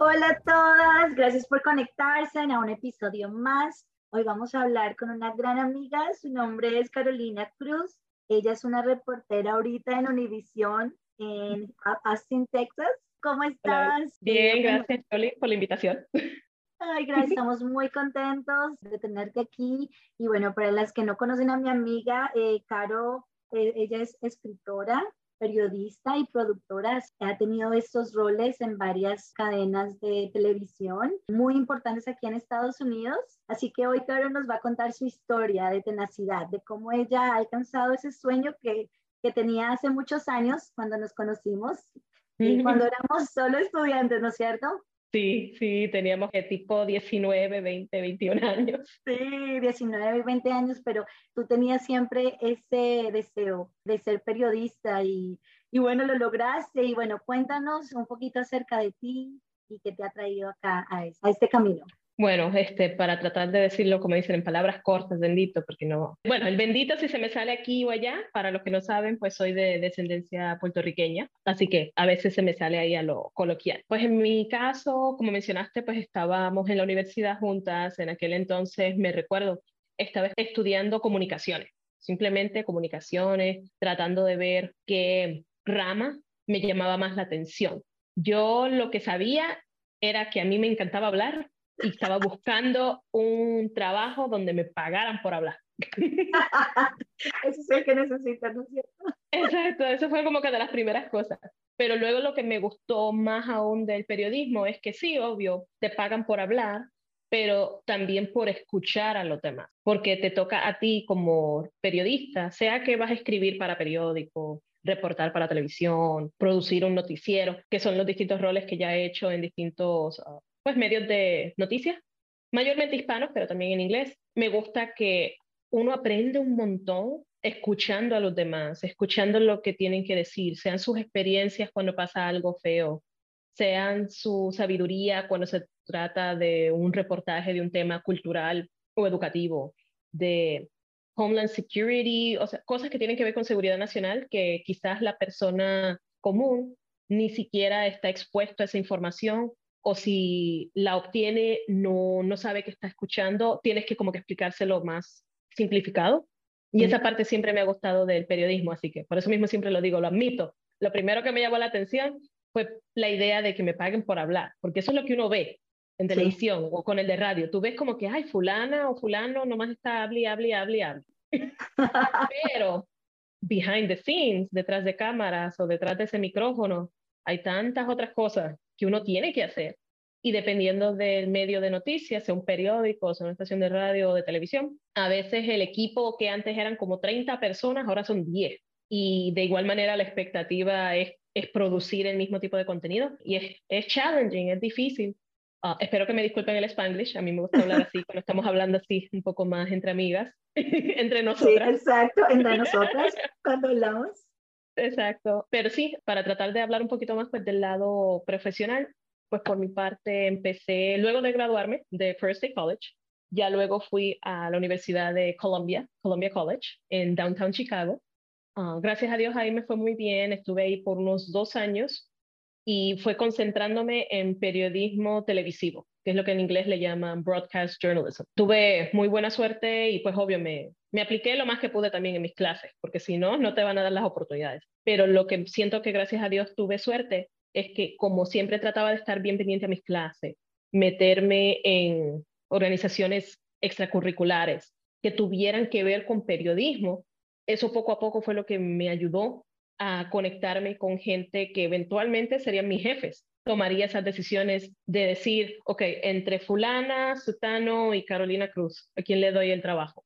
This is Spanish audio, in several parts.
Hola a todas, gracias por conectarse a un episodio más. Hoy vamos a hablar con una gran amiga, su nombre es Carolina Cruz. Ella es una reportera ahorita en Univision en Austin, Texas. ¿Cómo estás? Bien, gracias Jolie por la invitación. Ay, gracias, estamos muy contentos de tenerte aquí. Y bueno, para las que no conocen a mi amiga, eh, Caro, eh, ella es escritora, periodista y productora. Ha tenido estos roles en varias cadenas de televisión muy importantes aquí en Estados Unidos. Así que hoy Caro nos va a contar su historia de tenacidad, de cómo ella ha alcanzado ese sueño que, que tenía hace muchos años cuando nos conocimos y cuando éramos solo estudiantes, ¿no es cierto? Sí, sí, teníamos que tipo 19, 20, 21 años. Sí, 19 y 20 años, pero tú tenías siempre ese deseo de ser periodista y, y bueno, lo lograste. Y bueno, cuéntanos un poquito acerca de ti y qué te ha traído acá a este camino. Bueno, este, para tratar de decirlo como dicen en palabras cortas, bendito, porque no. Bueno, el bendito si se me sale aquí o allá, para los que no saben, pues soy de descendencia puertorriqueña, así que a veces se me sale ahí a lo coloquial. Pues en mi caso, como mencionaste, pues estábamos en la universidad juntas, en aquel entonces me recuerdo, estaba estudiando comunicaciones, simplemente comunicaciones, tratando de ver qué rama me llamaba más la atención. Yo lo que sabía era que a mí me encantaba hablar, y estaba buscando un trabajo donde me pagaran por hablar. eso es el que necesitas, ¿no es cierto? Exacto, eso fue como que de las primeras cosas. Pero luego lo que me gustó más aún del periodismo es que sí, obvio, te pagan por hablar, pero también por escuchar a los demás, porque te toca a ti como periodista, sea que vas a escribir para periódico, reportar para televisión, producir un noticiero, que son los distintos roles que ya he hecho en distintos ah, pues, medios de noticias, mayormente hispanos, pero también en inglés. Me gusta que uno aprende un montón escuchando a los demás, escuchando lo que tienen que decir, sean sus experiencias cuando pasa algo feo, sean su sabiduría cuando se trata de un reportaje de un tema cultural o educativo, de Homeland Security, o sea, cosas que tienen que ver con seguridad nacional que quizás la persona común ni siquiera está expuesto a esa información o si la obtiene no, no sabe que está escuchando, tienes que como que explicárselo más simplificado. Y esa parte siempre me ha gustado del periodismo, así que por eso mismo siempre lo digo, lo admito. Lo primero que me llamó la atención fue la idea de que me paguen por hablar, porque eso es lo que uno ve en televisión o con el de radio. Tú ves como que, ay, fulana o fulano nomás está hable, hable, hable, hable. Pero behind the scenes, detrás de cámaras o detrás de ese micrófono, hay tantas otras cosas que uno tiene que hacer. Y dependiendo del medio de noticias, sea un periódico, sea una estación de radio o de televisión, a veces el equipo que antes eran como 30 personas, ahora son 10. Y de igual manera la expectativa es, es producir el mismo tipo de contenido y es, es challenging, es difícil. Ah, espero que me disculpen el spanglish, a mí me gusta hablar así cuando estamos hablando así un poco más entre amigas, entre nosotras. Sí, exacto, entre nosotras cuando hablamos. Exacto, pero sí, para tratar de hablar un poquito más pues, del lado profesional, pues por mi parte empecé, luego de graduarme de First Day College, ya luego fui a la Universidad de Columbia, Columbia College, en Downtown Chicago. Ah, gracias a Dios ahí me fue muy bien, estuve ahí por unos dos años y fue concentrándome en periodismo televisivo, es lo que en inglés le llaman broadcast journalism. Tuve muy buena suerte y pues obvio me, me apliqué lo más que pude también en mis clases, porque si no, no te van a dar las oportunidades. Pero lo que siento que gracias a Dios tuve suerte es que como siempre trataba de estar bien pendiente a mis clases, meterme en organizaciones extracurriculares que tuvieran que ver con periodismo, eso poco a poco fue lo que me ayudó a conectarme con gente que eventualmente serían mis jefes. Tomaría esas decisiones de decir, ok, entre fulana, Sutano y Carolina Cruz, ¿a quién le doy el trabajo?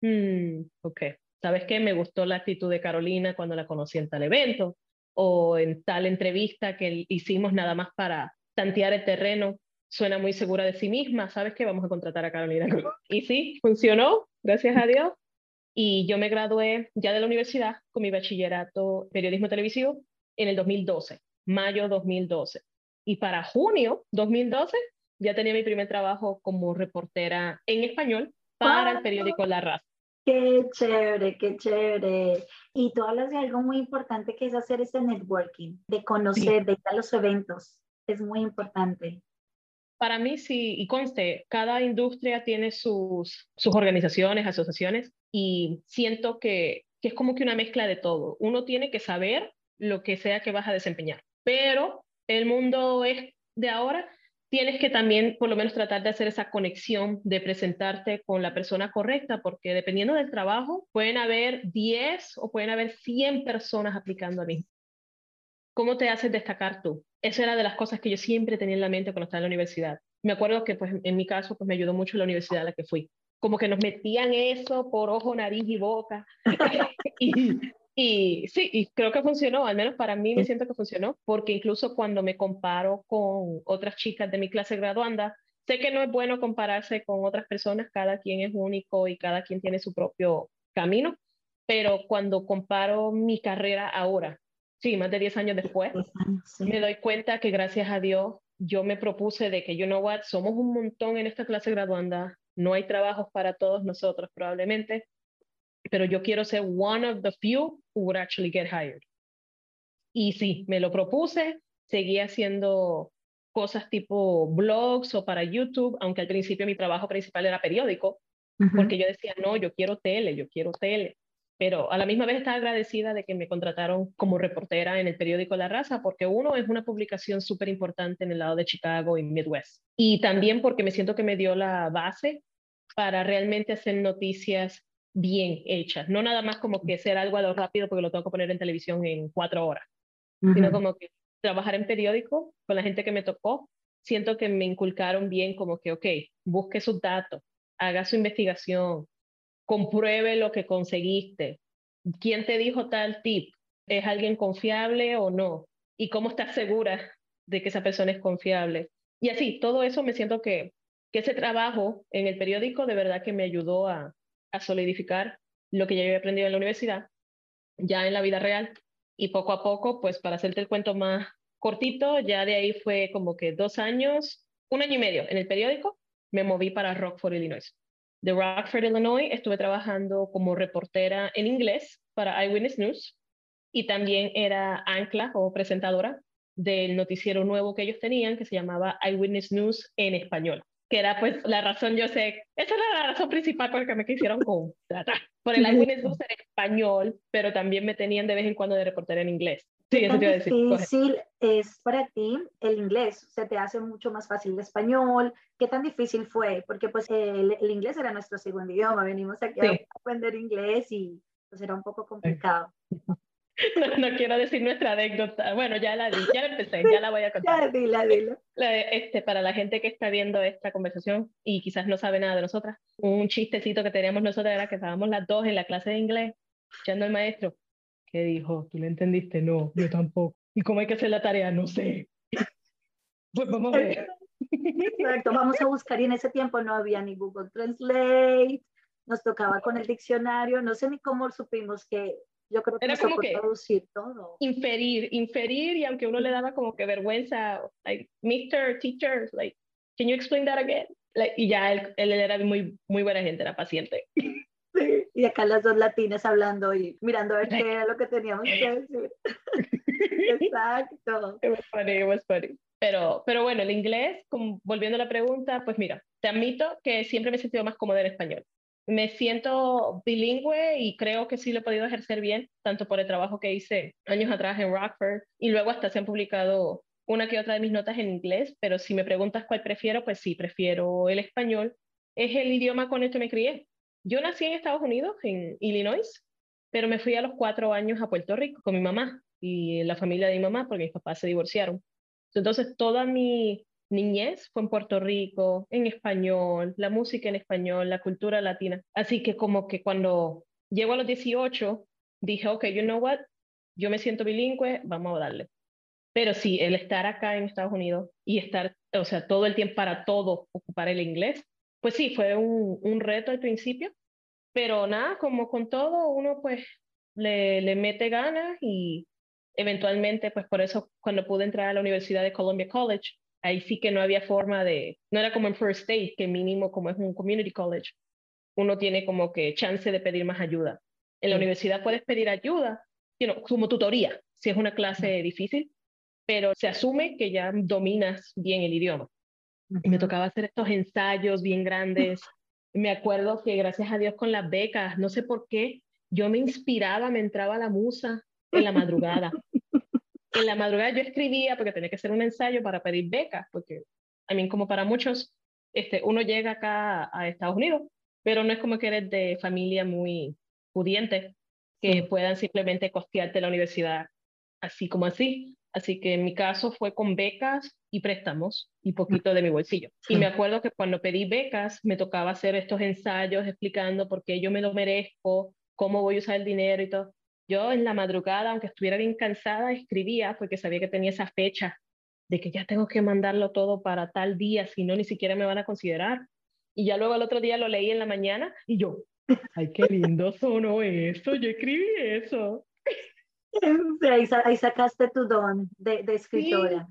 Hmm, ok, ¿sabes qué? Me gustó la actitud de Carolina cuando la conocí en tal evento o en tal entrevista que hicimos nada más para tantear el terreno suena muy segura de sí misma, ¿sabes qué? Vamos a contratar a Carolina Cruz. Y sí, funcionó, gracias a Dios. Y yo me gradué ya de la universidad con mi bachillerato periodismo televisivo en el 2012, mayo 2012. Y para junio 2012 ya tenía mi primer trabajo como reportera en español para el periódico La Raza. Qué chévere, qué chévere. Y tú hablas de algo muy importante que es hacer ese networking, de conocer, de ir a los eventos. Es muy importante. Para mí sí, y conste, cada industria tiene sus, sus organizaciones, asociaciones, y siento que, que es como que una mezcla de todo. Uno tiene que saber lo que sea que vas a desempeñar, pero el mundo es de ahora tienes que también por lo menos tratar de hacer esa conexión, de presentarte con la persona correcta, porque dependiendo del trabajo, pueden haber 10 o pueden haber 100 personas aplicando a mí. ¿Cómo te haces destacar tú? Esa era de las cosas que yo siempre tenía en la mente cuando estaba en la universidad. Me acuerdo que pues, en mi caso pues, me ayudó mucho la universidad a la que fui. Como que nos metían eso por ojo, nariz y boca. y, y sí, y creo que funcionó, al menos para mí me siento que funcionó, porque incluso cuando me comparo con otras chicas de mi clase graduanda, sé que no es bueno compararse con otras personas, cada quien es único y cada quien tiene su propio camino, pero cuando comparo mi carrera ahora, sí, más de 10 años después, me doy cuenta que gracias a Dios yo me propuse de que, you know what, somos un montón en esta clase graduanda, no hay trabajos para todos nosotros probablemente, pero yo quiero ser one of the few who would actually get hired. Y sí, me lo propuse, seguí haciendo cosas tipo blogs o para YouTube, aunque al principio mi trabajo principal era periódico, porque yo decía, no, yo quiero tele, yo quiero tele. Pero a la misma vez estaba agradecida de que me contrataron como reportera en el periódico La Raza, porque uno es una publicación súper importante en el lado de Chicago y Midwest. Y también porque me siento que me dio la base para realmente hacer noticias bien hechas, no nada más como que ser algo a lo rápido porque lo tengo que poner en televisión en cuatro horas, sino como que trabajar en periódico con la gente que me tocó, siento que me inculcaron bien como que, ok, busque sus datos, haga su investigación, compruebe lo que conseguiste, quién te dijo tal tip, es alguien confiable o no, y cómo estás segura de que esa persona es confiable. Y así, todo eso me siento que, que ese trabajo en el periódico de verdad que me ayudó a, a solidificar lo que ya había aprendido en la universidad, ya en la vida real. Y poco a poco, pues para hacerte el cuento más cortito, ya de ahí fue como que dos años, un año y medio en el periódico, me moví para Rockford, Illinois. De Rockford, Illinois, estuve trabajando como reportera en inglés para Eyewitness News y también era ancla o presentadora del noticiero nuevo que ellos tenían que se llamaba Eyewitness News en español que era pues la razón, yo sé, esa era la razón principal por la que me quisieron contratar. Por el News en español, pero también me tenían de vez en cuando de reportera en inglés. Sí, eso te iba a decir. difícil es para ti el inglés? ¿Se te hace mucho más fácil el español? ¿Qué tan difícil fue? Porque pues el, el inglés era nuestro segundo idioma, venimos aquí a aprender inglés y pues era un poco complicado. No, quiero decir nuestra anécdota. Bueno, ya la di, ya la empecé, ya la voy a contar. Ya, dila, dila. este, para la gente que está viendo esta conversación y quizás no sabe nada de nosotras, un chistecito que teníamos nosotras era que estábamos las dos en la clase de inglés, echando al maestro, que dijo, ¿tú le entendiste? No, yo tampoco. ¿Y cómo hay que hacer la tarea? No sé. Pues vamos a ver. Exacto, vamos a buscar y en ese tiempo no había ni Google Translate, nos tocaba con el diccionario, no sé ni cómo supimos que yo creo que era como que traducir todo. Inferir, inferir, y aunque uno le daba como que vergüenza, like, Mr. Teacher, like, can you explain that again? Like, y ya él, él, era muy, muy buena gente, era paciente. Sí, y acá las dos latinas hablando y mirando a ver qué era lo que teníamos que decir. Exacto. It was funny, it was funny. Pero, pero bueno, el inglés, como, volviendo a la pregunta, pues mira, te admito que siempre me he sentido más cómoda en español me siento bilingüe y creo que sí lo he podido ejercer bien, tanto por el trabajo que hice años atrás en Rockford y luego hasta se han publicado una que otra de mis notas en inglés, pero si me preguntas cuál prefiero, pues sí, prefiero el español. Es el idioma con el que me crié. Yo nací en Estados Unidos, en Illinois, pero me fui a los cuatro años a Puerto Rico con mi mamá y la familia de mi mamá porque mis papás se divorciaron. Entonces, toda mi niñez fue en Puerto Rico, en español, la música en español, la cultura latina. Así que como que cuando llego a los 18, dije, ok, you know what, yo me siento bilingüe, vamos a darle. Pero sí, el estar acá en Estados Unidos y estar, o sea, todo el tiempo para todo ocupar el inglés, pues sí, fue un, un reto al principio, pero nada, como con todo, uno pues le, le mete ganas y eventualmente, pues por eso cuando pude entrar a la Universidad de Columbia College, ahí sí que no había forma de, no era como en First State, que mínimo como es un community college, uno tiene como que chance de pedir más ayuda. En la universidad puedes pedir ayuda, como tutoría, si es una clase difícil, pero se asume que ya dominas bien el idioma. Y me tocaba hacer estos ensayos bien grandes. Me acuerdo que gracias a Dios con las becas, no sé por qué, yo me inspiraba, me entraba la musa en la madrugada. En la madrugada yo escribía porque tenía que hacer un ensayo para pedir becas, porque a mí como para muchos, este, uno llega acá a Estados Unidos, pero no es como que eres de familia muy pudiente, que puedan simplemente costearte la universidad así como así. Así que en mi caso fue con becas y préstamos y poquito de mi bolsillo. Y me acuerdo que cuando pedí becas me tocaba hacer estos ensayos explicando por qué yo me lo merezco, cómo voy a usar el dinero y todo. Yo en la madrugada, aunque estuviera bien cansada, escribía porque sabía que tenía esa fecha de que ya tengo que mandarlo todo para tal día, si no, ni siquiera me van a considerar. Y ya luego el otro día lo leí en la mañana y yo, ay, qué lindo sonó eso, yo escribí eso. Ahí, sacaste tu don de, de escritora.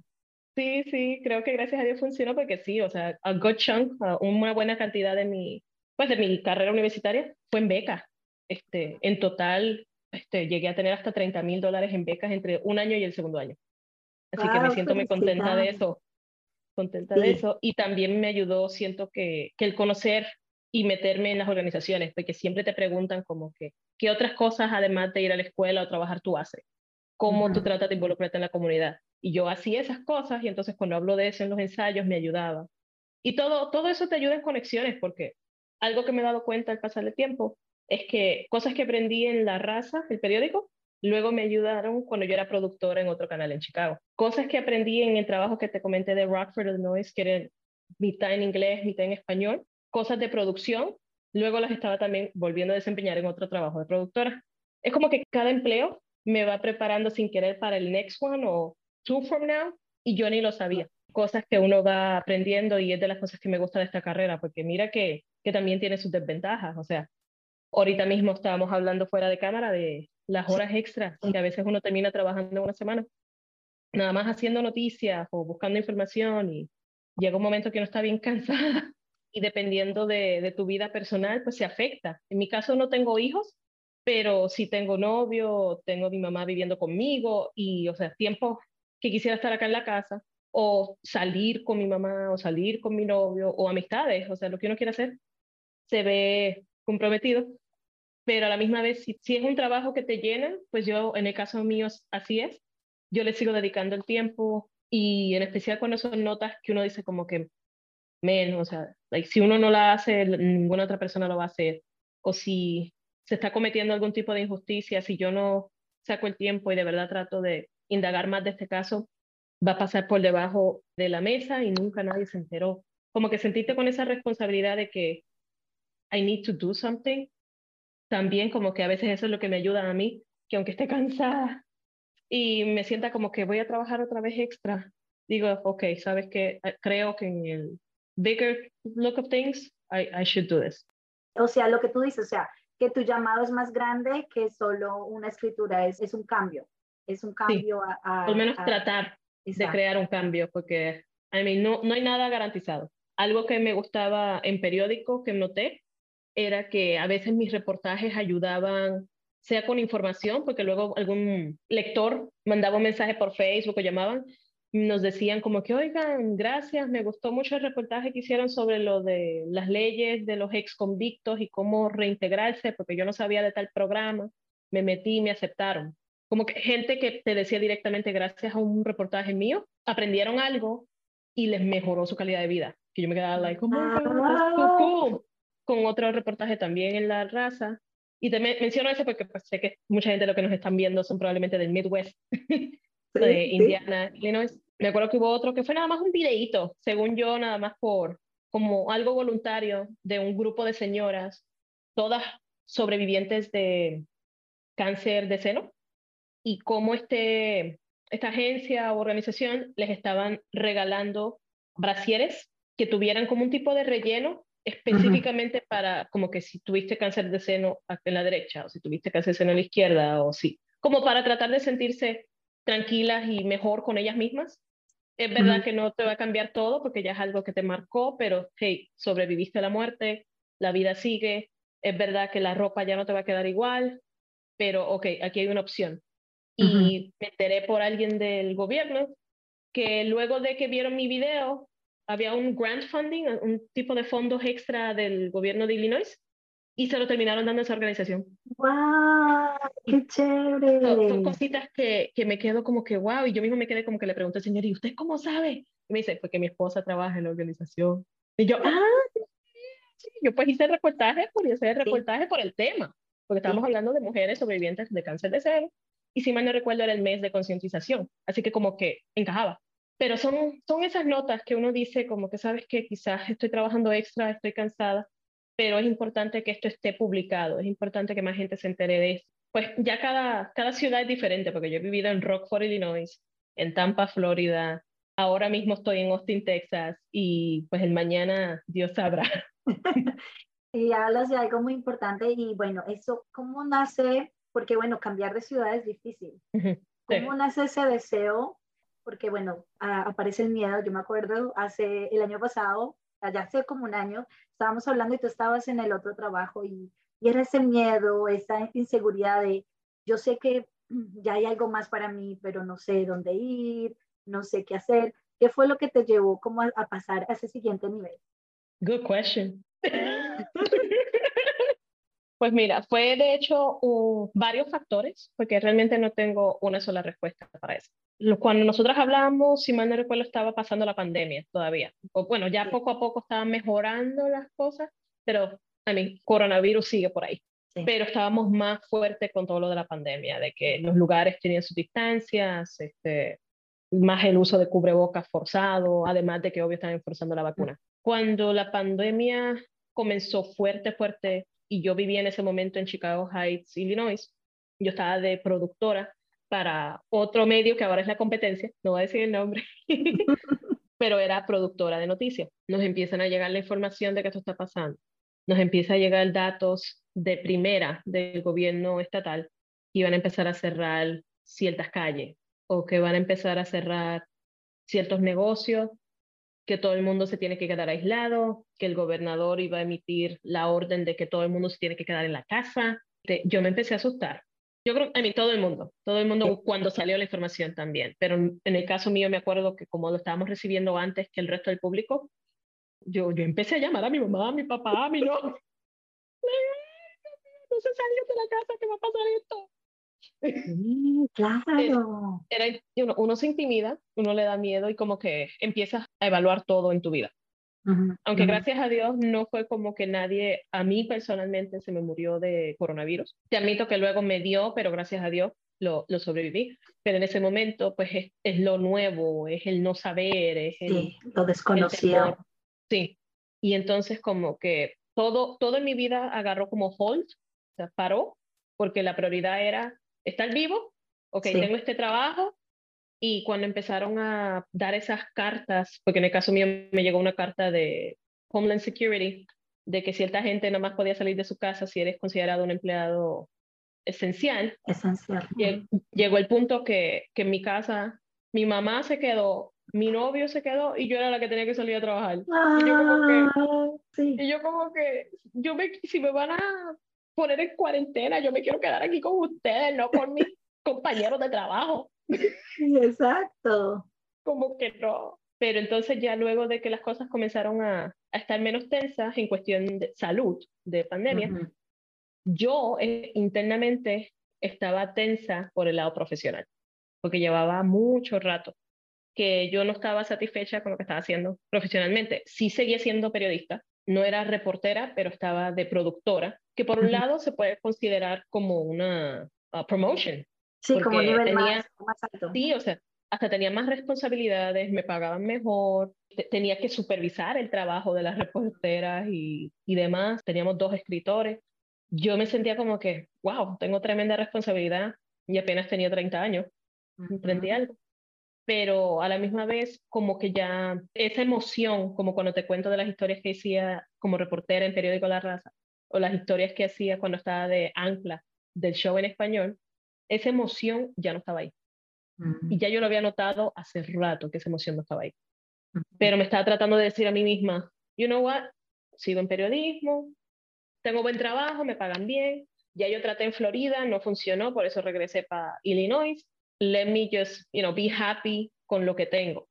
Sí, sí, creo que gracias a Dios funcionó porque sí, o sea, a good chunk, una buena cantidad de mi, pues de mi carrera universitaria fue en beca. Este, en total, este, llegué a tener hasta 30 mil dólares en becas entre un año y el segundo año. Así que me siento muy contenta de eso, contenta de eso. Y también me ayudó, siento que, que el conocer y meterme en las organizaciones, porque siempre te preguntan como que, ¿qué otras cosas además de ir a la escuela o trabajar tú haces? ¿Cómo tú tratas de involucrarte en la comunidad? Y yo hacía esas cosas y entonces cuando hablo de eso en los ensayos me ayudaba. Y todo, todo eso te ayuda en conexiones, porque algo que me he dado cuenta al pasar el tiempo es que cosas que aprendí en La Raza, el periódico, luego me ayudaron cuando yo era productora en otro canal en Chicago. Cosas que aprendí en el trabajo que te comenté de Rockford, Illinois, que era mitad en inglés, mitad en español, cosas de producción, luego las estaba también volviendo a desempeñar en otro trabajo de productora. Es como que cada empleo me va preparando sin querer para el next one o two from now y yo ni lo sabía. Cosas que uno va aprendiendo y es de las cosas que me gusta de esta carrera, porque mira que, que también tiene sus desventajas. O sea, Ahorita mismo estábamos hablando fuera de cámara de las horas extras que a veces uno termina trabajando una semana, nada más haciendo noticias o buscando información y llega un momento que uno está bien cansada y dependiendo de, de tu vida personal, pues se afecta. En mi caso no tengo hijos, pero sí tengo novio, tengo mi mamá viviendo conmigo y, o sea, tiempo que quisiera estar acá en la casa o salir con mi mamá o salir con mi novio o amistades, o sea, lo que uno quiere hacer se ve comprometido pero a la misma vez, si, es un trabajo que te llena, pues yo, en el caso mío, así es, yo le sigo dedicando el tiempo y en especial cuando son notas que uno dice como que, menos, o sea, si uno no la hace, ninguna otra persona lo va a hacer, o si se está cometiendo algún tipo de injusticia, si yo no saco el tiempo y de verdad trato de indagar más de este caso, va a pasar por debajo de la mesa y nunca nadie se enteró. Como que sentiste con esa responsabilidad de que I need to do something también como que a veces eso es lo que me ayuda a mí, que aunque esté cansada y me sienta como que voy a trabajar otra vez extra, digo, ok, sabes que eh, creo que en el bigger look of things, I, I should do this. O sea, lo que tú dices, o sea, que tu llamado es más grande que solo una escritura, es, es un cambio, es un cambio a, Al menos tratar de crear un cambio, porque I mean, no, no hay nada garantizado. Algo que me gustaba en periódico que noté era que a veces mis reportajes ayudaban, sea con información, porque luego algún lector mandaba un mensaje por Facebook o llamaban, nos decían como que, oigan, gracias, me gustó mucho el reportaje que hicieron sobre lo de las leyes de los ex convictos y cómo reintegrarse, porque yo no sabía de tal programa, me metí y me aceptaron. Como que gente que te decía directamente, gracias a un reportaje mío, aprendieron algo y les mejoró su calidad de vida. Que yo me quedaba like, oh my con otro reportaje también en La Raza. Y te menciono ese porque pues, sé que mucha gente de lo que nos están viendo son probablemente del Midwest, de Indiana, Illinois. Me acuerdo que hubo otro que fue nada más un videíto, según yo, nada más por como algo voluntario de un grupo de señoras, todas sobrevivientes de cáncer de seno, y cómo este, esta agencia o organización les estaban regalando brasieres que tuvieran como un tipo de relleno específicamente para como que si tuviste cáncer de seno en la derecha o si tuviste cáncer de seno en la izquierda o sí, como para tratar de sentirse tranquilas y mejor con ellas mismas. Es verdad que no te va a cambiar todo porque ya es algo que te marcó, pero hey, sobreviviste a la muerte, la vida sigue, es verdad que la ropa ya no te va a quedar igual, pero ok, aquí hay una opción. Y me enteré por alguien del gobierno que luego de que vieron mi video, había un grant funding, un tipo de fondos extra del gobierno de Illinois, y se lo terminaron dando a esa organización. ¡Wow! ¡Qué chévere! Son, cositas que, que, me quedo como que, wow, y yo mismo me quedé como que le pregunté al señor, ¿y usted cómo sabe? Y me dice, porque mi esposa trabaja en la organización. Y yo, ah, sí, yo pues hice el reportaje por hice el reportaje por el tema, porque estábamos hablando de mujeres sobrevivientes de cáncer de seno, y si mal no recuerdo era el mes de concientización, así que como que encajaba. Pero son, son esas notas que uno dice como que sabes que quizás estoy trabajando extra, estoy cansada, pero es importante que esto esté publicado, es importante que más gente se entere de esto. Pues ya cada, cada ciudad es diferente, porque yo he vivido en Rockford, Illinois, en Tampa, Florida, ahora mismo estoy en Austin, Texas, y pues el mañana Dios sabrá. y hablas de algo muy importante, y bueno, eso, ¿cómo nace? Porque bueno, cambiar de ciudad es difícil. ¿Cómo nace ese deseo? Porque bueno, aparece el miedo, yo me acuerdo hace el año pasado, allá hace como un año, estábamos hablando y tú estabas en el otro trabajo y, y era ese miedo, esa inseguridad de, yo sé que ya hay algo más para mí, pero no sé dónde ir, no sé qué hacer. ¿Qué fue lo que te llevó como a, pasar a ese siguiente nivel? Good question. Pues mira, fue de hecho varios factores, porque realmente no tengo una sola respuesta para eso. Cuando nosotros hablamos, si mal no recuerdo, estaba pasando la pandemia todavía. bueno, ya poco a poco estaban mejorando las cosas, pero a mí, coronavirus sigue por ahí. Pero estábamos más fuertes con todo lo de la pandemia, de que los lugares tenían sus distancias, este, más el uso de cubrebocas forzado, además de que obvio estaban forzando la vacuna. Cuando la pandemia comenzó fuerte, fuerte y yo vivía en ese momento en Chicago Heights, Illinois. Yo estaba de productora para otro medio que ahora es la competencia, no voy a decir el nombre, pero era productora de noticias. Nos empiezan a llegar la información de que esto está pasando. Nos empieza a llegar datos de primera del gobierno estatal y van a empezar a cerrar ciertas calles o que van a empezar a cerrar ciertos negocios que todo el mundo se tiene que quedar aislado, que el gobernador iba a emitir la orden de que todo el mundo se tiene que quedar en la casa. Yo me empecé a asustar. Yo creo, a mí todo el mundo, todo el mundo cuando salió la información también, pero en el caso mío me acuerdo que como lo estábamos recibiendo antes que el resto del público, yo, yo empecé a llamar a mi mamá, a mi papá, a mi no. No se salió de la casa, ¿qué va a pasar esto? Claro. Era, uno, se intimida, uno le da miedo y como que empiezas a evaluar todo en tu vida. Aunque gracias a Dios no fue como que nadie, a mí personalmente se me murió de coronavirus. Te admito que luego me dio, pero gracias a Dios lo, lo sobreviví. Pero en ese momento, pues es, lo nuevo, es el no saber, es sí, lo desconocido. sí. Y entonces como que todo, todo en mi vida agarró como hold, o sea, paró, porque la prioridad era estar vivo, ok, tengo este trabajo, y cuando empezaron a dar esas cartas, porque en el caso mío me llegó una carta de Homeland Security, de que cierta gente no más podía salir de su casa si eres considerado un empleado esencial. Esencial. Llegó el punto que, que en mi casa mi mamá se quedó, mi novio se quedó y yo era la que tenía que salir a trabajar. y, yo como que, ah, sí. y yo como que, yo me, si me van a poner en cuarentena, yo me quiero quedar aquí con ustedes, no con mis compañeros de trabajo. Exacto. Como que no. Pero entonces ya luego de que las cosas comenzaron a, a estar menos tensas en cuestión de salud, de pandemia, yo eh, internamente estaba tensa por el lado profesional, porque llevaba mucho rato que yo no estaba satisfecha con lo que estaba haciendo profesionalmente. Sí seguía siendo periodista, no era reportera, pero estaba de productora, que por un lado se puede considerar como una uh, promotion. Sí, como nivel tenía, más, alto. Sí, o sea, hasta tenía más responsabilidades, me pagaban mejor, tenía que supervisar el trabajo de las reporteras y, y demás. Teníamos dos escritores. Yo me sentía como que, wow, tengo tremenda responsabilidad y apenas tenía 30 años, uh algo. Pero a la misma vez como que ya esa emoción, como cuando te cuento de las historias que hacía como reportera en Periódico La Raza, o las historias que hacía cuando estaba de ancla del show en español, esa emoción ya no estaba ahí. Y ya yo lo había notado hace rato que esa emoción no estaba ahí. Pero me estaba tratando de decir a mí misma, you know what, sigo en periodismo, tengo buen trabajo, me pagan bien, ya yo traté en Florida, no funcionó, por eso regresé para Illinois, let me just, you know, be happy con lo que tengo.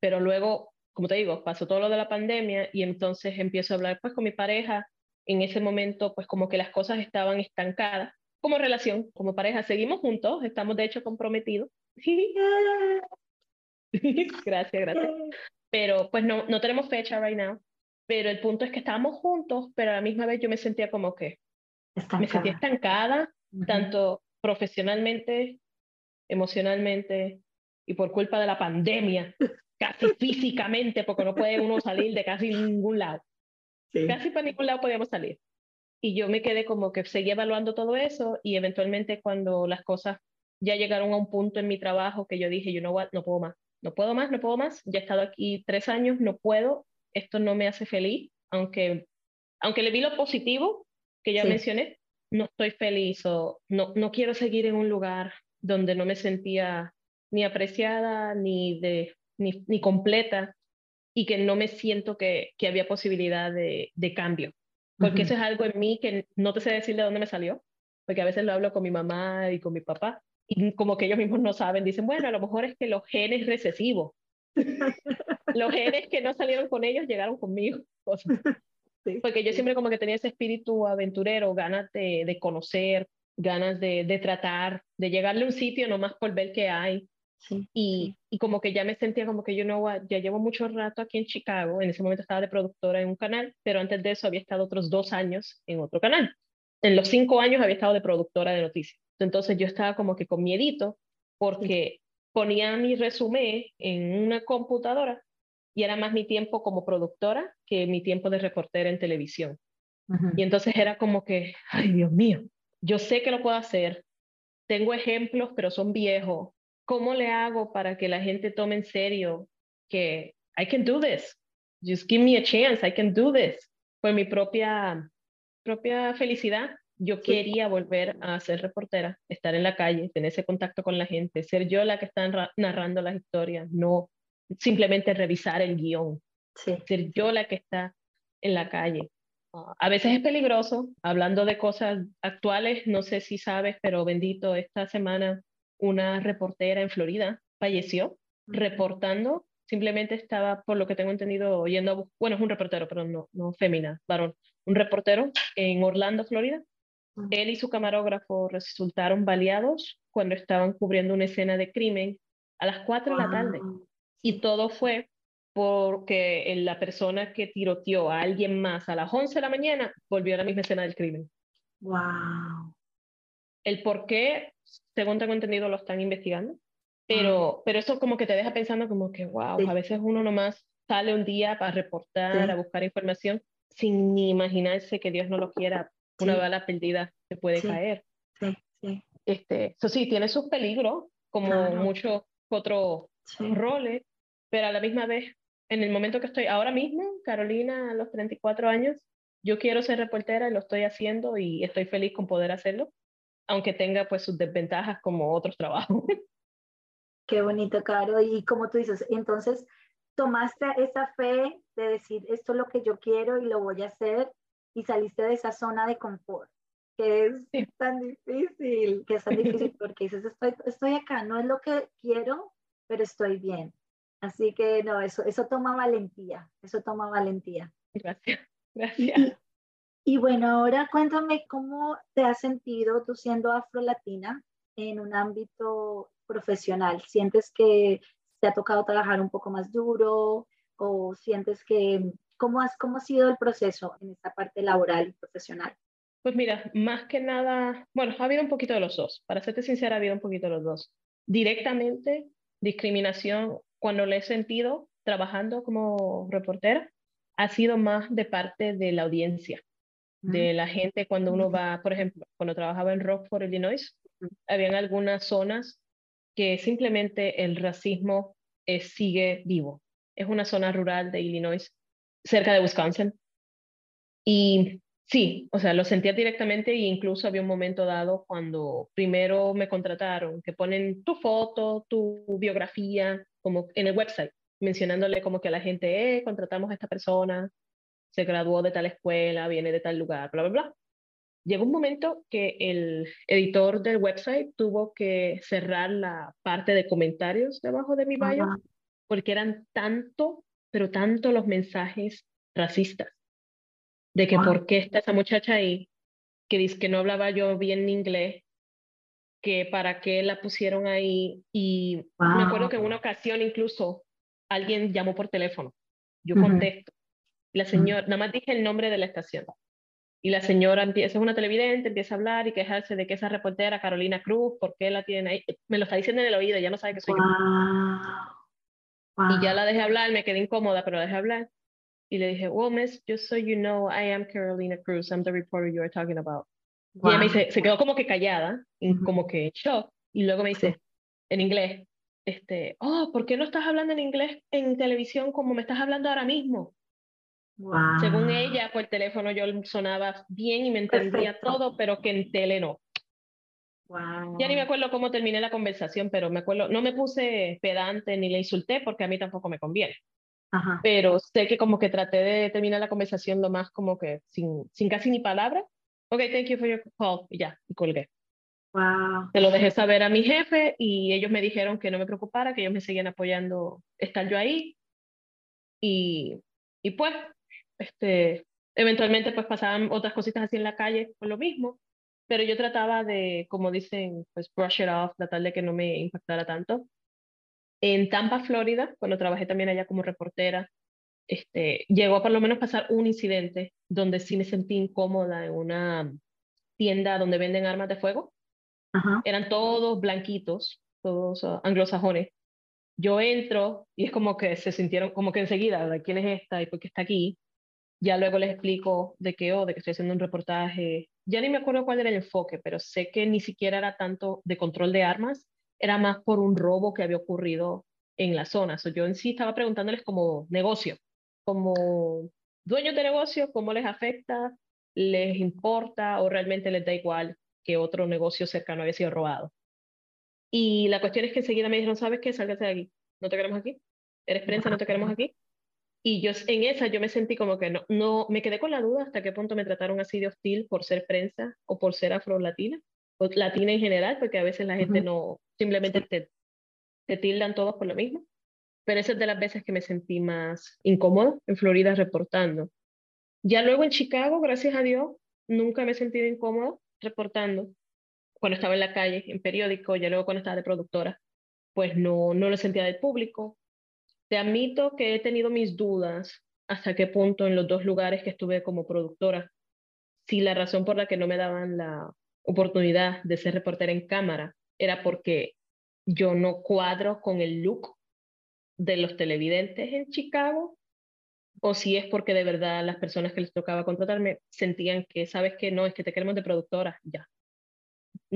Pero luego, como te digo, pasó todo lo de la pandemia y entonces empiezo a hablar pues con mi pareja. En ese momento, pues como que las cosas estaban estancadas como relación, como pareja. Seguimos juntos, estamos de hecho comprometidos. gracias, gracias. Pero pues no, no tenemos fecha right now. Pero el punto es que estábamos juntos, pero a la misma vez yo me sentía como que me sentía estancada, tanto profesionalmente emocionalmente y por culpa de la pandemia, casi físicamente, porque no puede uno salir de casi ningún lado. Casi para ningún lado podíamos salir. Y yo me quedé como que seguía evaluando todo eso y eventualmente cuando las cosas ya llegaron a un punto en mi trabajo que yo dije, you know what, no puedo más, no puedo más, no puedo más, ya he estado aquí tres años, no puedo, esto no me hace feliz, aunque, aunque le vi lo positivo que ya mencioné, no estoy feliz o no, no quiero seguir en un lugar donde no me sentía ni apreciada ni, de, ni, ni completa y que no me siento que, que había posibilidad de, de cambio. Porque eso es algo en mí que no te sé decir de dónde me salió, porque a veces lo hablo con mi mamá y con mi papá, y como que ellos mismos no saben, dicen, bueno, a lo mejor es que los genes recesivos, los genes que no salieron con ellos llegaron conmigo. Porque yo siempre como que tenía ese espíritu aventurero, ganas de, de conocer, ganas de, de, tratar, de llegarle a un sitio nomás por ver qué hay. y, y, como que ya me sentía como que yo no, ya llevo mucho rato aquí en Chicago, en ese momento estaba de productora en un canal, pero antes de eso había estado otros dos años en otro canal. En los cinco años había estado de productora de noticias. Entonces yo estaba como que con miedito porque ponía mi resumen en una computadora y era más mi tiempo como productora que mi tiempo de reportera en televisión. Y entonces era como que, ay Dios mío, yo sé que lo puedo hacer, tengo ejemplos, pero son viejos. ¿Cómo le hago para que la gente tome en serio que I can do this? Just give me a chance, I can do this. Por mi propia, propia felicidad, yo quería volver a ser reportera, estar en la calle, tener ese contacto con la gente, ser yo la que está narrando las historias, no simplemente revisar el guion, ser yo la que está en la calle. A veces es peligroso, hablando de cosas actuales, no sé si sabes, pero bendito, esta semana una reportera en Florida falleció reportando, simplemente estaba, por lo que tengo entendido, oyendo a, bueno, es un reportero, pero no, no femina, varón, un reportero en Orlando, Florida. Él y su camarógrafo resultaron baleados cuando estaban cubriendo una escena de crimen a las 4 de la tarde. Y todo fue porque la persona que tiroteó a alguien más a las 11 de la mañana volvió a la misma escena del crimen. Wow. El por qué, según tengo entendido, lo están investigando, pero, pero eso como que te deja pensando como que, wow, a veces uno nomás sale un día para reportar, a buscar información, sin ni imaginarse que Dios no lo quiera, una bala perdida se puede caer. Sí, sí. Este, eso sí, tiene sus peligros, como muchos otros roles, pero a la misma vez en el momento que estoy ahora mismo, Carolina, a los 34 años, yo quiero ser reportera y lo estoy haciendo y estoy feliz con poder hacerlo, aunque tenga pues sus desventajas como otros trabajos. Qué bonito, Caro. Y como tú dices, entonces tomaste esa fe de decir, esto es lo que yo quiero y lo voy a hacer y saliste de esa zona de confort, que es tan difícil, que es tan difícil porque dices, estoy, estoy acá, no es lo que quiero, pero estoy bien. Así que no, eso, eso toma valentía, eso toma valentía. Gracias, gracias. Y, bueno, ahora cuéntame cómo te has sentido tú siendo afrolatina en un ámbito profesional. ¿Sientes que te ha tocado trabajar un poco más duro o sientes que, cómo, has, cómo ha sido el proceso en esta parte laboral y profesional? Pues mira, más que nada, bueno, ha habido un poquito de los dos. Para serte sincera, ha habido un poquito de los dos. Directamente, discriminación cuando le he sentido trabajando como reportera, ha sido más de parte de la audiencia, de la gente cuando uno va, por ejemplo, cuando trabajaba en Rockford, Illinois, habían algunas zonas que simplemente el racismo sigue vivo. Es una zona rural de Illinois, cerca de Wisconsin. Y sí, o sea, lo sentía directamente e incluso había un momento dado cuando primero me contrataron, que ponen tu foto, tu biografía, como en el website, mencionándole como que a la gente, eh, contratamos a esta persona, se graduó de tal escuela, viene de tal lugar, bla, bla, bla. Llegó un momento que el editor del website tuvo que cerrar la parte de comentarios debajo de mi bio porque eran tanto, pero tanto los mensajes racistas de que por qué está esa muchacha ahí que dice que no hablaba yo bien inglés, que para qué la pusieron ahí y me acuerdo que en una ocasión incluso alguien llamó por teléfono. Yo contesto. La señora, nada más dije el nombre de la estación. Y la señora empieza, es una televidente, empieza a hablar y quejarse de que esa reportera, Carolina Cruz, ¿por qué la tienen ahí? Me lo está diciendo en el oído, ya no sabe que soy yo. Y ya la dejé hablar, me quedé incómoda, pero la dejé hablar. Y le dije, well, miss, just so you know, I am Carolina Cruz, I'm the reporter you are talking about. Y ella me dice, se quedó como que callada, como que en shock. Y luego me dice, en inglés, este, oh, ¿por qué no estás hablando en inglés en televisión como me estás hablando ahora mismo? Según ella, por teléfono yo sonaba bien y me entendía todo, pero que en tele no. Ya ni me acuerdo cómo terminé la conversación, pero me acuerdo, no me puse pedante ni le insulté porque a mí tampoco me conviene. Pero sé que como que traté de terminar la conversación lo más como que sin, sin casi ni palabra. Ok, thank you for your call. Y ya, y colgué. Wow. Se lo dejé saber a mi jefe y ellos me dijeron que no me preocupara, que ellos me seguían apoyando estar yo ahí. Y, y pues este, eventualmente pues pasaban otras cositas así en la calle por lo mismo, pero yo trataba de, como dicen, pues brush it off, tratar de que no me impactara tanto. En Tampa, Florida, cuando trabajé también allá como reportera, este, llegó a por lo menos pasar un incidente donde sí me sentí incómoda en una tienda donde venden armas de fuego. Eran todos blanquitos, todos uh, anglosajones. Yo entro y es como que se sintieron como que enseguida, ¿quién es esta y por qué está aquí? Ya luego les explico de qué o de que estoy haciendo un reportaje. Ya ni me acuerdo cuál era el enfoque, pero sé que ni siquiera era tanto de control de armas, era más por un robo que había ocurrido en la zona. So, yo en sí estaba preguntándoles como negocio, como dueños de negocio, cómo les afecta, les importa o realmente les da igual que otro negocio cercano había sido robado. Y la cuestión es que enseguida me dijeron, ¿sabes qué? Sálgate de aquí. No te queremos aquí. Eres prensa, no te queremos aquí. Y yo en esa yo me sentí como que no, no, me quedé con la duda hasta qué punto me trataron así de hostil por ser prensa o por ser afro-latina, o latina en general, porque a veces la gente no, simplemente te, te tildan todos por lo mismo. Pero esa es de las veces que me sentí más incómoda en Florida reportando. Ya luego en Chicago, gracias a Dios, nunca me he sentido incómoda reportando. Cuando estaba en la calle, en periódico, ya luego cuando estaba de productora, pues no, no lo sentía del público, te admito que he tenido mis dudas hasta qué punto en los dos lugares que estuve como productora, si la razón por la que no me daban la oportunidad de ser reportera en cámara era porque yo no cuadro con el look de los televidentes en Chicago o si es porque de verdad las personas que les tocaba contratarme sentían que, sabes que no, es que te queremos de productora, ya.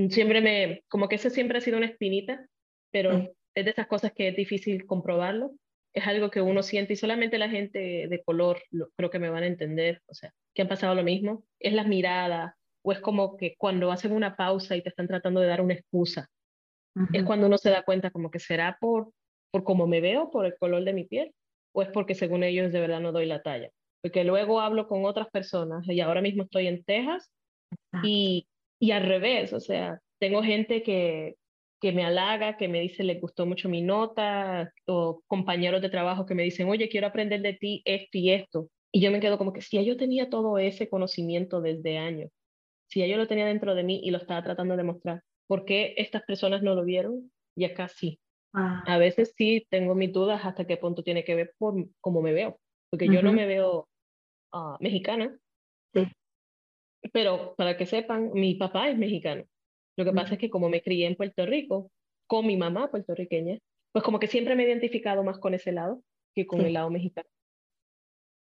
Siempre me, como que esa siempre ha sido una espinita, pero mm. es de esas cosas que es difícil comprobarlo es algo que uno siente y solamente la gente de color creo que me van a entender, o sea, que han pasado lo mismo, es las miradas o es como que cuando hacen una pausa y te están tratando de dar una excusa, es cuando uno se da cuenta como que será por, por cómo me veo, por el color de mi piel, o es porque según ellos de verdad no doy la talla. Porque luego hablo con otras personas y ahora mismo estoy en Texas y, y al revés, o sea, tengo gente que, que me halaga, que me dice le gustó mucho mi nota, o compañeros de trabajo que me dicen, oye, quiero aprender de ti esto y esto. Y yo me quedo como que si yo tenía todo ese conocimiento desde años, si ya yo lo tenía dentro de mí y lo estaba tratando de mostrar, ¿por qué estas personas no lo vieron y acá sí? Ah. A veces sí tengo mis dudas hasta qué punto tiene que ver por cómo me veo, porque yo no me veo uh, mexicana, sí. pero para que sepan, mi papá es mexicano. Lo que pasa es que como me crié en Puerto Rico, con mi mamá puertorriqueña, pues como que siempre me he identificado más con ese lado que con el lado mexicano.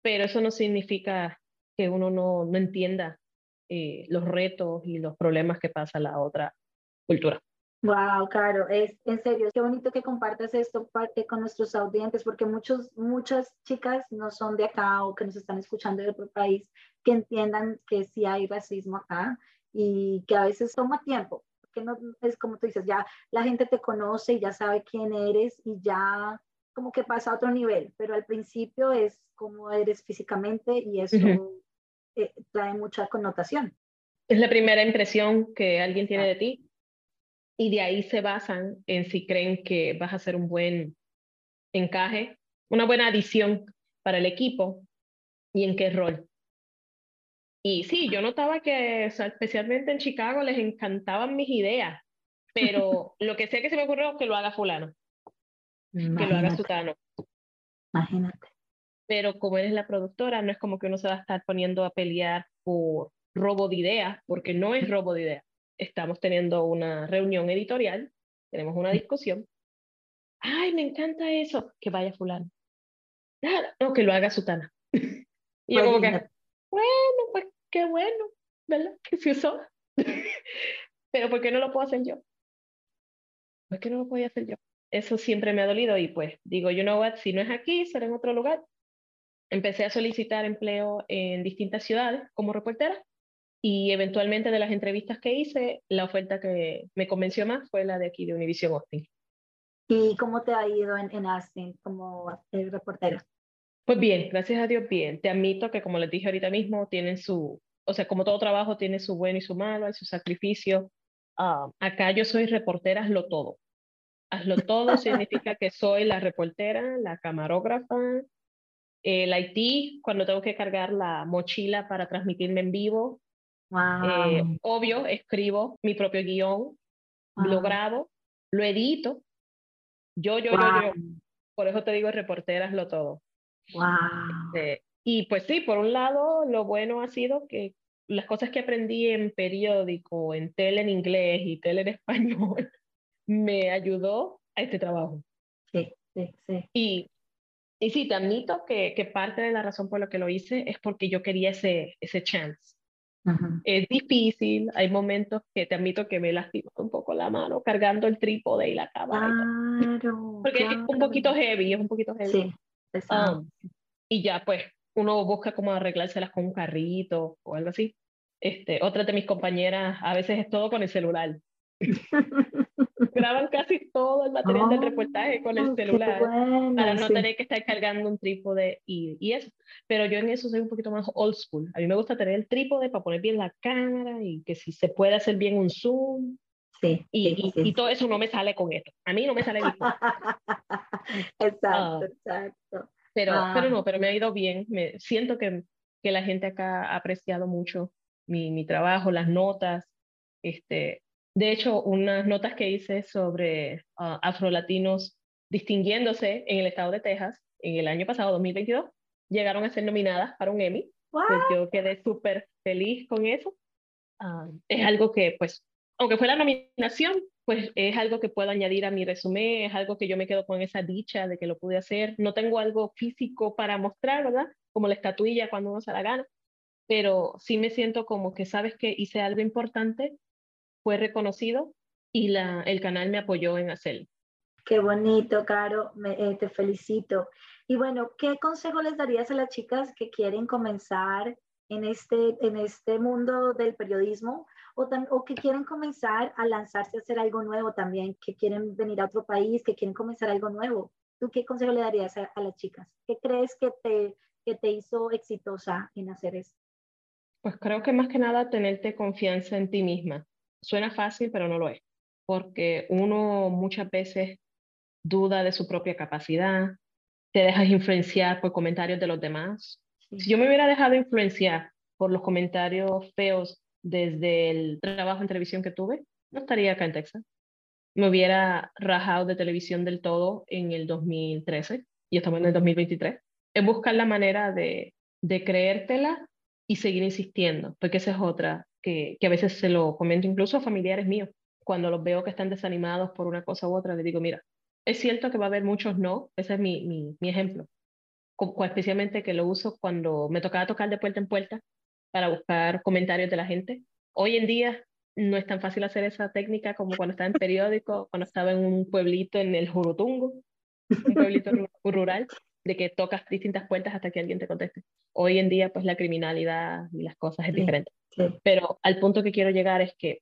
Pero eso no significa que uno no, no entienda eh, los retos y los problemas que pasa la otra cultura. Wow, Caro, es en serio, qué bonito que compartas esto con nuestros audientes, porque muchos, muchas chicas no son de acá o que nos están escuchando de otro país, que entiendan que sí hay racismo acá y que a veces toma tiempo, que no es como tú dices, ya la gente te conoce y ya sabe quién eres y ya como que pasa a otro nivel, pero al principio es como eres físicamente y eso eh, trae mucha connotación. Es la primera impresión que alguien tiene de ti y de ahí se basan en si creen que vas a ser un buen encaje, una buena adición para el equipo y en qué rol. Y sí, yo notaba que especialmente en Chicago les encantaban mis ideas, pero lo que sé que se me ocurrió es que lo haga fulano, que lo haga Sutano. Imagínate. Pero como eres la productora, no es como que uno se va a estar poniendo a pelear por robo de ideas, porque no es robo de ideas estamos teniendo una reunión editorial, tenemos una discusión. Ay, me encanta eso, que vaya fulano. Nada, no, que lo haga Sutana. y yo como que, bueno, pues qué bueno, ¿verdad? Que se usó. Pero ¿por qué no lo puedo hacer yo? ¿Por qué no lo podía hacer yo? Eso siempre me ha dolido y pues digo, you know what, si no es aquí, será en otro lugar. Empecé a solicitar empleo en distintas ciudades como reportera y eventualmente de las entrevistas que hice, la oferta que me convenció más fue la de aquí de Univision Austin. ¿Y cómo te ha ido en, en Austin como reportera? Pues bien, gracias a Dios bien. Te admito que como les dije ahorita mismo, tienen su, o sea, como todo trabajo tiene su bueno y su malo, y su sacrificio. Ah, acá yo soy reportera, hazlo todo. Hazlo todo significa que soy la reportera, la camarógrafa, el IT, cuando tengo que cargar la mochila para transmitirme en vivo, eh, obvio, escribo mi propio guion, lo grabo, lo edito. Yo, yo, yo, yo. Por eso te digo, reporteras lo todo. Este, y pues sí, por un lado, lo bueno ha sido que las cosas que aprendí en periódico, en tele en inglés y tele en español, me ayudó a este trabajo. Sí, sí, sí. Y, y sí, te admito que, que parte de la razón por la que lo hice es porque yo quería ese, ese chance. Es difícil, hay momentos que te admito que me lastima un poco la mano cargando el trípode y la cámara. Claro, Porque es un poquito heavy, es un poquito heavy. Sí, um, y ya pues uno busca como arreglárselas con un carrito o algo así. Este, otra de mis compañeras a veces es todo con el celular. Graban casi todo el material del reportaje con el celular para no tener que estar cargando un trípode y, y, eso. Pero yo en eso soy un poquito más old school. A mí me gusta tener el trípode para poner bien la cámara y que si se puede hacer bien un zoom. Sí, y, y, todo eso no me sale con esto. A mí no me sale bien. exacto, ah. exacto. Pero, pero no, pero me ha ido bien. Me, siento que, que la gente acá ha apreciado mucho mi, mi trabajo, las notas. Este, de hecho, unas notas que hice sobre uh, afrolatinos distinguiéndose en el estado de Texas en el año pasado, 2022, llegaron a ser nominadas para un Emmy. Pues yo quedé súper feliz con eso. Ah, es algo que, pues, aunque fue la nominación, pues es algo que puedo añadir a mi resumen, es algo que yo me quedo con esa dicha de que lo pude hacer. No tengo algo físico para mostrar, ¿verdad? Como la estatuilla cuando uno se la gana, pero sí me siento como que sabes que hice algo importante fue reconocido y la, el canal me apoyó en hacerlo. Qué bonito, Caro, me, eh, te felicito. Y bueno, ¿qué consejo les darías a las chicas que quieren comenzar en este, en este mundo del periodismo o, o que quieren comenzar a lanzarse a hacer algo nuevo también, que quieren venir a otro país, que quieren comenzar algo nuevo? ¿Tú qué consejo le darías a, a las chicas? ¿Qué crees que te, que te hizo exitosa en hacer esto? Pues creo que más que nada tenerte confianza en ti misma. Suena fácil, pero no lo es, porque uno muchas veces duda de su propia capacidad, te dejas influenciar por comentarios de los demás. Si yo me hubiera dejado influenciar por los comentarios feos desde el trabajo en televisión que tuve, no estaría acá en Texas. Me hubiera rajado de televisión del todo en el 2013 y estamos en el 2023. Es buscar la manera de, de creértela y seguir insistiendo, porque esa es otra que, a veces se lo comento incluso a familiares míos. Cuando los veo que están desanimados por una cosa u otra, les digo, mira, es cierto que va a haber muchos no, ese es mi, mi, mi ejemplo, especialmente que lo uso cuando me tocaba tocar de puerta en puerta para buscar comentarios de la gente. Hoy en día no es tan fácil hacer esa técnica como cuando estaba en periódico, cuando estaba en un pueblito en el Jurutungo, un pueblito rural, de que tocas distintas puertas hasta que alguien te conteste. Hoy en día, pues la criminalidad y las cosas es diferente. Pero al punto que quiero llegar es que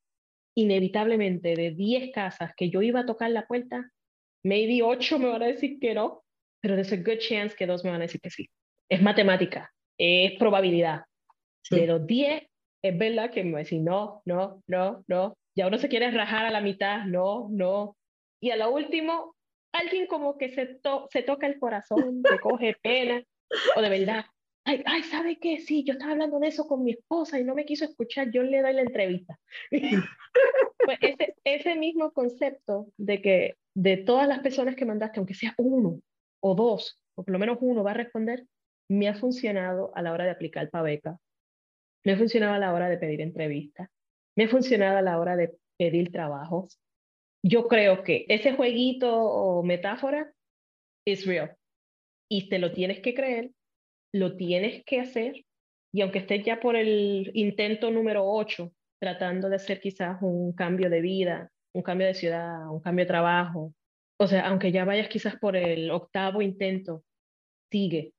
inevitablemente de 10 casas que yo iba a tocar la puerta, maybe 8 me van a decir que no, pero there's a good chance que dos me van a decir que sí. Es matemática, es probabilidad. De los 10, es verdad que me va a decir no, no, no, no. Ya uno se quiere rajar a la mitad, no, no. Y a lo último, alguien como que se, toca el corazón, se coge pena, o de verdad, ay, ay, ¿sabe qué? Sí, yo estaba hablando de eso con mi esposa y no me quiso escuchar, yo le doy la entrevista. pues ese, mismo concepto de que de todas las personas que mandaste, aunque sea uno o dos, o por lo menos uno va a responder, me ha funcionado a la hora de aplicar para beca, me ha funcionado a la hora de pedir entrevistas, me ha funcionado a la hora de pedir trabajos. Yo creo que ese jueguito o metáfora es real y te lo tienes que creer lo tienes que hacer y aunque estés ya por el intento número 8, tratando de hacer quizás un cambio de vida, un cambio de ciudad, un cambio de trabajo, o sea, aunque ya vayas quizás por el octavo intento, sigue,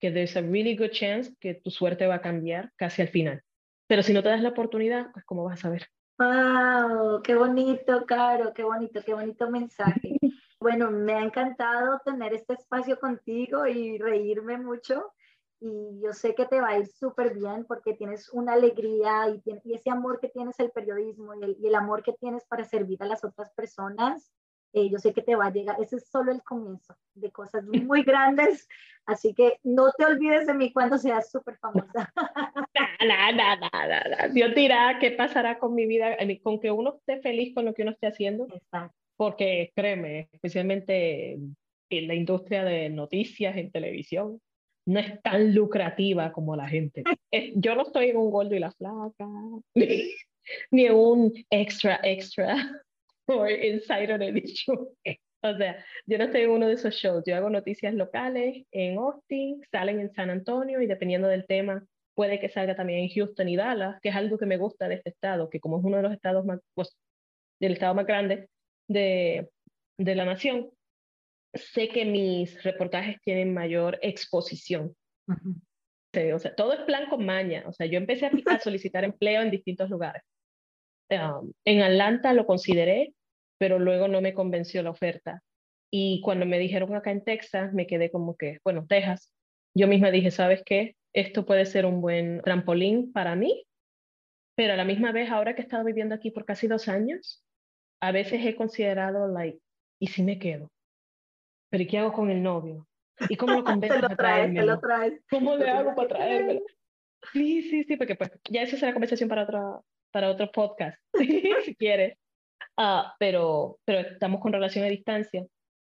que there's a really good chance que tu suerte va a cambiar casi al final. Pero si no te das la oportunidad, pues ¿cómo vas a ver? ¡Wow! ¡Qué bonito, Caro! ¡Qué bonito, qué bonito mensaje! Bueno, me ha encantado tener este espacio contigo y reírme mucho y yo sé que te va a ir súper bien porque tienes una alegría y, y, ese amor que tienes al periodismo y el, y el, amor que tienes para servir a las otras personas, eh, yo sé que te va a llegar, ese es solo el comienzo de cosas muy grandes, así que no te olvides de mí cuando seas súper famosa. Nada, nada, nada, Dios dirá qué pasará con mi vida, con que uno esté feliz con lo que uno esté haciendo, Exacto. porque créeme, especialmente en la industria de noticias en televisión, no es tan lucrativa como la gente. Yo no estoy en un gordo y la flaca, ni en un extra, extra, o Insider Edition. O sea, yo no estoy en uno de esos shows. Yo hago noticias locales en Austin, salen en San Antonio y dependiendo del tema, puede que salga también en Houston y Dallas, que es algo que me gusta de este estado, que como es uno de los estados más, pues, del estado más grande de, de la nación, sé que mis reportajes tienen mayor exposición. o sea, todo es plan con maña. O sea, yo empecé a, solicitar empleo en distintos lugares. Um, en Atlanta lo consideré, pero luego no me convenció la oferta. Y cuando me dijeron acá en Texas, me quedé como que, bueno, Texas. Yo misma dije, ¿sabes qué? Esto puede ser un buen trampolín para mí, pero a la misma vez, ahora que he estado viviendo aquí por casi dos años, a veces he considerado, like, ¿y si me quedo? pero ¿y qué hago con el novio? ¿Y cómo lo convenzo para traérmelo? ¿Cómo le hago para traérmelo? Sí, sí, sí, porque pues ya esa será conversación para, otra, para otro podcast, si quieres. Uh, pero, pero estamos con relación a distancia.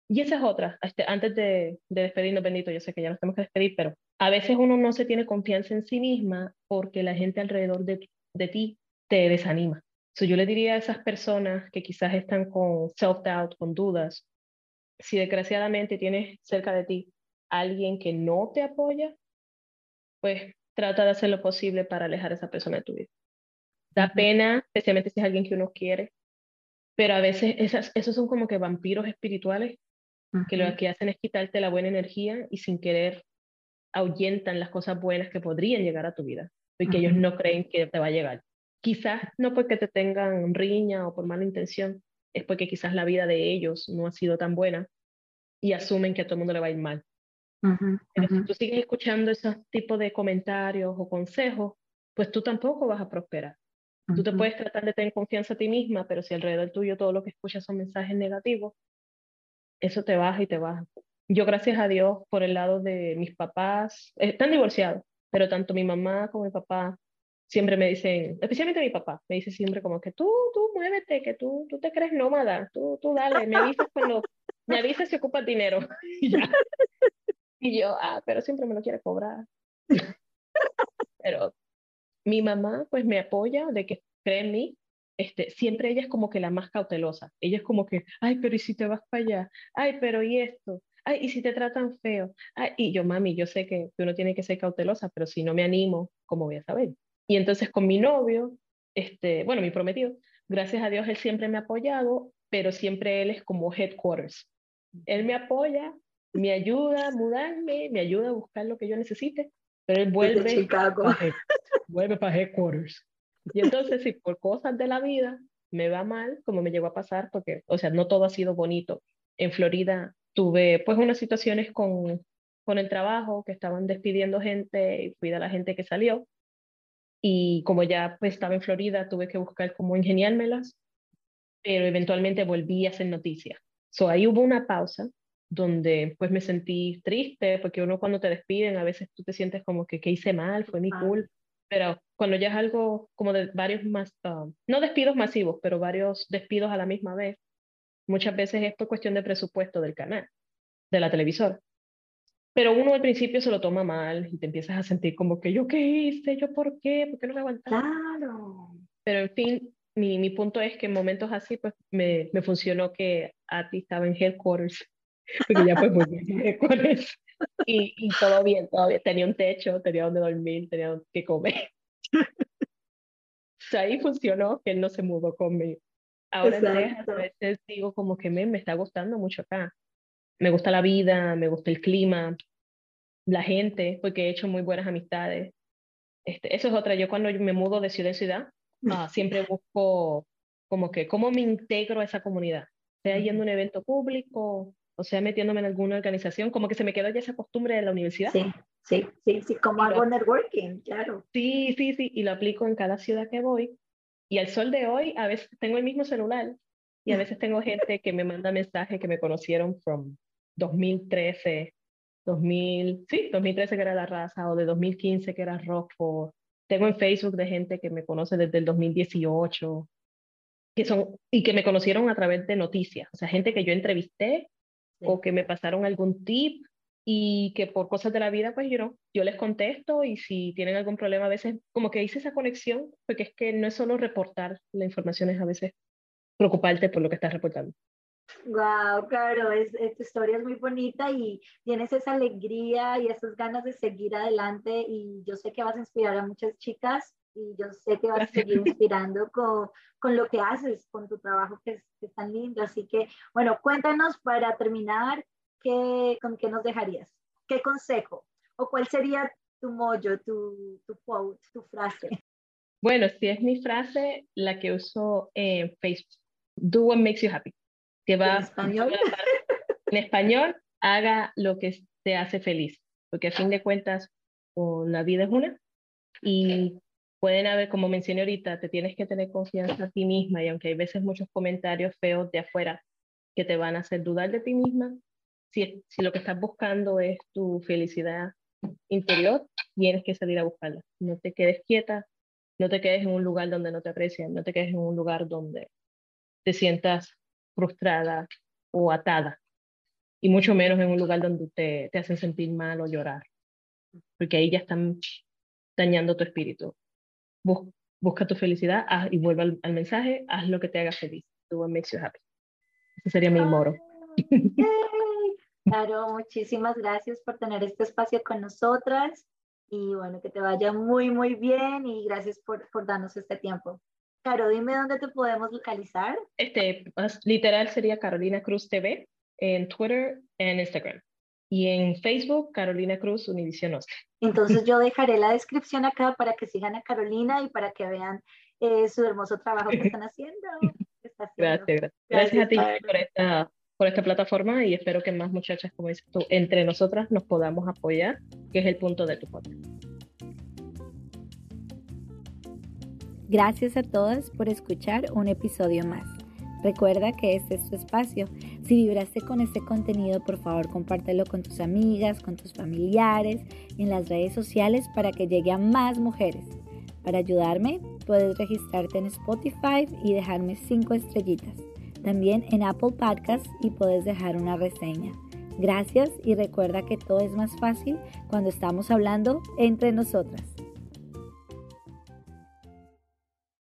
Y esa es otra, este, antes de, de, despedirnos, bendito, yo sé que ya nos tenemos que despedir, pero a veces uno no se tiene confianza en sí misma porque la gente alrededor de, de ti te desanima. So, yo le diría a esas personas que quizás están con self-doubt, con dudas, si desgraciadamente tienes cerca de ti alguien que no te apoya, pues trata de hacer lo posible para alejar a esa persona de tu vida. Da pena, especialmente si es alguien que uno quiere, pero a veces esas, esos son como que vampiros espirituales que lo que hacen es quitarte la buena energía y sin querer ahuyentan las cosas buenas que podrían llegar a tu vida y que ellos no creen que te va a llegar. Quizás no porque te tengan riña o por mala intención, es porque quizás la vida de ellos no ha sido tan buena y asumen que a todo el mundo le va a ir mal. Pero si tú sigues escuchando esos tipos de comentarios o consejos, pues tú tampoco vas a prosperar. Tú te puedes tratar de tener confianza a ti misma, pero si alrededor tuyo todo lo que escuchas son mensajes negativos, eso te baja y te baja. Yo, gracias a Dios, por el lado de mis papás, están divorciados, pero tanto mi mamá como mi papá siempre me dicen, especialmente mi papá, me dice siempre como que tú, tú muévete, que tú, tú te crees nómada, tú, tú dale, me avisas cuando, me avisas si ocupas dinero. y, yo, ah, pero siempre me lo quiere cobrar. pero mi mamá pues me apoya de que cree en mí, este, siempre ella es como que la más cautelosa. Ella es como que, ay, pero ¿y si te vas para allá? Ay, pero ¿y esto? Ay, ¿y si te tratan feo? Ay, y yo, mami, yo sé que uno tiene que ser cautelosa, pero si no me animo, ¿cómo voy a saber? Y entonces con mi novio, este, bueno, mi prometido, gracias a Dios él siempre me ha apoyado, pero siempre él es como headquarters. Él me apoya, me ayuda a mudarme, me ayuda a buscar lo que yo necesite, pero él vuelve, Chicago. vuelve para headquarters. Y entonces, si por cosas de la vida me va mal, como me llegó a pasar, porque, o sea, no todo ha sido bonito. En Florida tuve pues unas situaciones con, con el trabajo, que estaban despidiendo gente y fui de la gente que salió. Y como ya pues estaba en Florida, tuve que buscar cómo ingeniármelas, pero eventualmente volví a hacer noticias. So, ahí hubo una pausa donde pues me sentí triste, porque uno cuando te despiden a veces tú te sientes como que, que hice mal, fue mi culpa, pero cuando ya es algo como de varios más, ah, no despidos masivos, pero varios despidos a la misma vez, muchas veces es por cuestión de presupuesto del canal, de la televisora. Pero uno al principio se lo toma mal y te empiezas a sentir como que yo qué hice, yo por qué, por qué no me aguantaba. Claro. Pero en fin, mi, mi punto es que en momentos así pues me, me funcionó que Ati estaba en headquarters, porque ya pues muy bien. Y, y todo bien, todo bien. Tenía un techo, tenía donde dormir, tenía que comer. O sea, ahí funcionó que él no se mudó conmigo. Ahora en Texas, a veces digo como que me, me está gustando mucho acá. Me gusta la vida, me gusta el clima, la gente, porque he hecho muy buenas amistades. Este, eso es otra, yo cuando me mudo de ciudad en ciudad, ah, siempre busco como que cómo me integro a esa comunidad, sea yendo a un evento público, o sea metiéndome en alguna organización, como que se me quedó ya esa costumbre de la universidad. Sí, sí, sí, sí, como algo networking, claro. Sí, sí, sí, y lo aplico en cada ciudad que voy. Y al sol de hoy, a veces tengo el mismo celular y a veces tengo gente que me manda mensajes que me conocieron from 2013, 2000, sí, 2013 que era La Raza o de 2015 que era Rockford. Tengo en Facebook de gente que me conoce desde el 2018 que son, y que me conocieron a través de noticias, o sea, gente que yo entrevisté sí. o que me pasaron algún tip y que por cosas de la vida, pues yo, no, yo les contesto y si tienen algún problema, a veces como que hice esa conexión, porque es que no es solo reportar la información, es a veces preocuparte por lo que estás reportando. Wow, claro, es, es, tu historia es muy bonita y tienes esa alegría y esas ganas de seguir adelante y yo sé que vas a inspirar a muchas chicas y yo sé que vas a seguir inspirando con, con lo que haces, con tu trabajo que es, que es tan lindo. Así que, bueno, cuéntanos para terminar, ¿qué, ¿con qué nos dejarías? ¿Qué consejo? ¿O cuál sería tu mollo, tu, tu quote, tu frase? Bueno, si es mi frase, la que uso en Facebook. Do what makes you happy. Que va ¿En español? En español, haga lo que te hace feliz. Porque a fin de cuentas, la vida es una. Y pueden haber, como mencioné ahorita, te tienes que tener confianza a ti misma. Y aunque hay veces muchos comentarios feos de afuera que te van a hacer dudar de ti misma, si, si lo que estás buscando es tu felicidad interior, tienes que salir a buscarla. No te quedes quieta, no te quedes en un lugar donde no te aprecian, no te quedes en un lugar donde te sientas frustrada o atada, y mucho menos en un lugar donde te, te hacen sentir mal o llorar, porque ahí ya están dañando tu espíritu. Bus, busca tu felicidad haz, y vuelve al, al, mensaje, haz lo que te haga feliz. Do what makes you happy. Ese sería mi moro. Claro, muchísimas gracias por tener este espacio con nosotras y bueno, que te vaya muy, muy bien y gracias por, por darnos este tiempo. Caro, dime dónde te podemos localizar. Este, literal sería Carolina Cruz TV en Twitter, en Instagram. Y en Facebook, Carolina Cruz Univision Oscar. Entonces yo dejaré la descripción acá para que sigan a Carolina y para que vean eh, su hermoso trabajo que están haciendo. Que está haciendo. Gracias, gracias. Gracias a ti por esta, por esta plataforma y espero que más muchachas, como dices tú, entre nosotras nos podamos apoyar, que es el punto de tu podcast. Gracias a todas por escuchar un episodio más. Recuerda que este es tu espacio. Si vibraste con este contenido, por favor compártelo con tus amigas, con tus familiares, en las redes sociales para que llegue a más mujeres. Para ayudarme, puedes registrarte en Spotify y dejarme 5 estrellitas. También en Apple Podcasts y puedes dejar una reseña. Gracias y recuerda que todo es más fácil cuando estamos hablando entre nosotras.